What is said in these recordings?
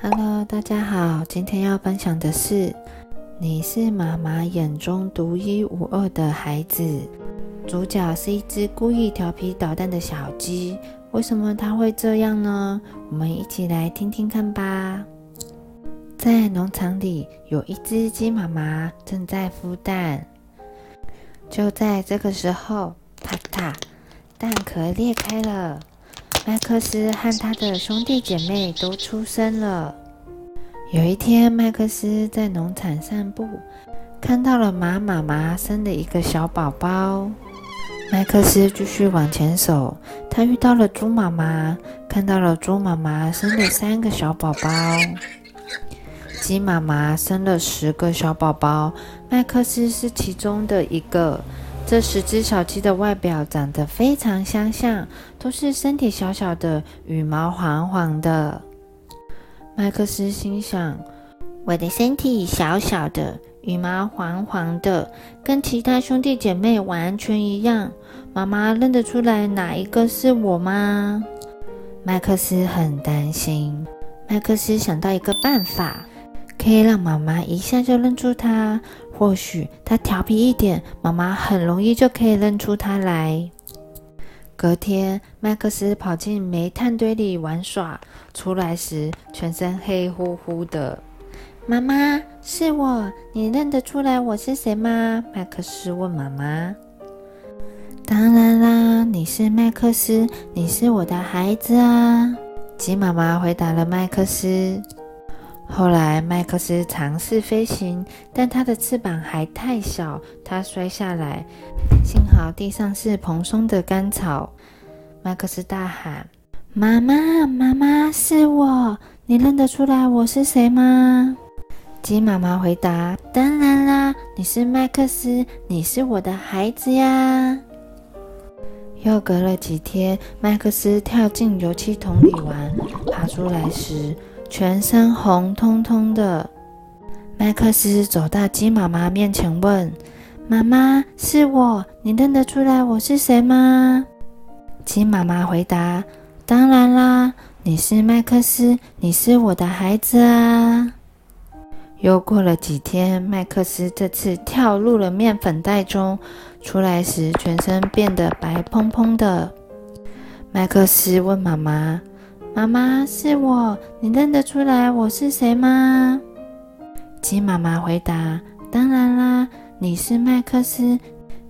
Hello，大家好，今天要分享的是，你是妈妈眼中独一无二的孩子。主角是一只故意调皮捣蛋的小鸡，为什么它会这样呢？我们一起来听听看吧。在农场里，有一只鸡妈妈正在孵蛋。就在这个时候，啪嗒，蛋壳裂开了。麦克斯和他的兄弟姐妹都出生了。有一天，麦克斯在农场散步，看到了马妈妈生了一个小宝宝。麦克斯继续往前走，他遇到了猪妈妈，看到了猪妈妈生了三个小宝宝。鸡妈妈生了十个小宝宝，麦克斯是其中的一个。这十只小鸡的外表长得非常相像，都是身体小小的，羽毛黄黄的。麦克斯心想：“我的身体小小的，羽毛黄黄的，跟其他兄弟姐妹完全一样。妈妈认得出来哪一个是我吗？”麦克斯很担心。麦克斯想到一个办法。可以让妈妈一下就认出他，或许他调皮一点，妈妈很容易就可以认出他来。隔天，麦克斯跑进煤炭堆里玩耍，出来时全身黑乎乎的。妈妈，是我，你认得出来我是谁吗？麦克斯问妈妈。当然啦，你是麦克斯，你是我的孩子啊。鸡妈妈回答了麦克斯。后来，麦克斯尝试飞行，但他的翅膀还太小，他摔下来。幸好地上是蓬松的干草。麦克斯大喊：“妈妈，妈妈，是我！你认得出来我是谁吗？”鸡妈妈回答：“当然啦，你是麦克斯，你是我的孩子呀。”又隔了几天，麦克斯跳进油漆桶里玩，爬出来时。全身红彤彤的，麦克斯走到鸡妈妈面前问：“妈妈，是我，你认得出来我是谁吗？”鸡妈妈回答：“当然啦，你是麦克斯，你是我的孩子啊。”又过了几天，麦克斯这次跳入了面粉袋中，出来时全身变得白蓬蓬的。麦克斯问妈妈。妈妈是我，你认得出来我是谁吗？鸡妈妈回答：“当然啦，你是麦克斯，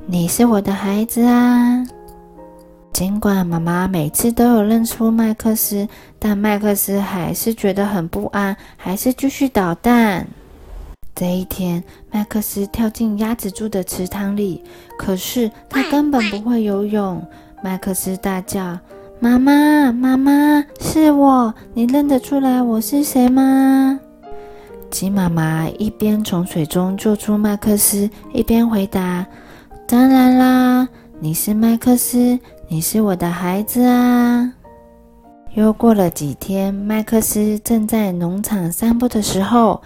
你是我的孩子啊。”尽管妈妈每次都有认出麦克斯，但麦克斯还是觉得很不安，还是继续捣蛋。这一天，麦克斯跳进鸭子住的池塘里，可是他根本不会游泳。麦克斯大叫。妈妈，妈妈，是我，你认得出来我是谁吗？鸡妈妈一边从水中救出麦克斯，一边回答：“当然啦，你是麦克斯，你是我的孩子啊。”又过了几天，麦克斯正在农场散步的时候，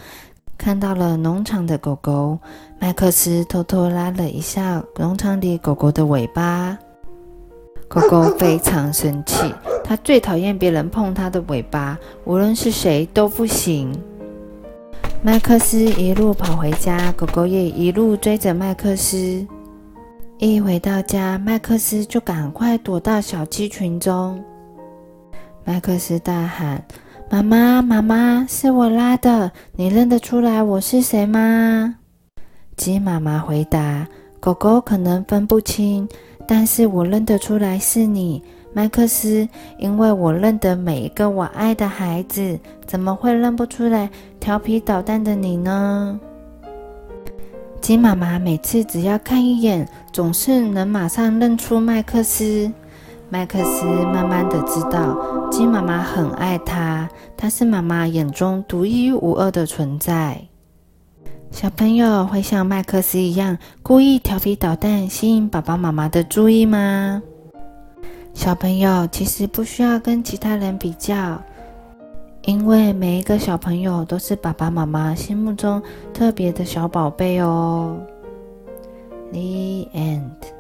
看到了农场的狗狗。麦克斯偷偷拉了一下农场里狗狗的尾巴。狗狗非常生气，它最讨厌别人碰它的尾巴，无论是谁都不行。麦克斯一路跑回家，狗狗也一路追着麦克斯。一回到家，麦克斯就赶快躲到小鸡群中。麦克斯大喊：“妈妈，妈妈，是我拉的，你认得出来我是谁吗？”鸡妈妈回答：“狗狗可能分不清。”但是我认得出来是你，麦克斯，因为我认得每一个我爱的孩子，怎么会认不出来调皮捣蛋的你呢？鸡妈妈每次只要看一眼，总是能马上认出麦克斯。麦克斯慢慢的知道，鸡妈妈很爱他，他是妈妈眼中独一无二的存在。小朋友会像麦克斯一样故意调皮捣蛋，吸引爸爸妈妈的注意吗？小朋友其实不需要跟其他人比较，因为每一个小朋友都是爸爸妈妈心目中特别的小宝贝哦。The end.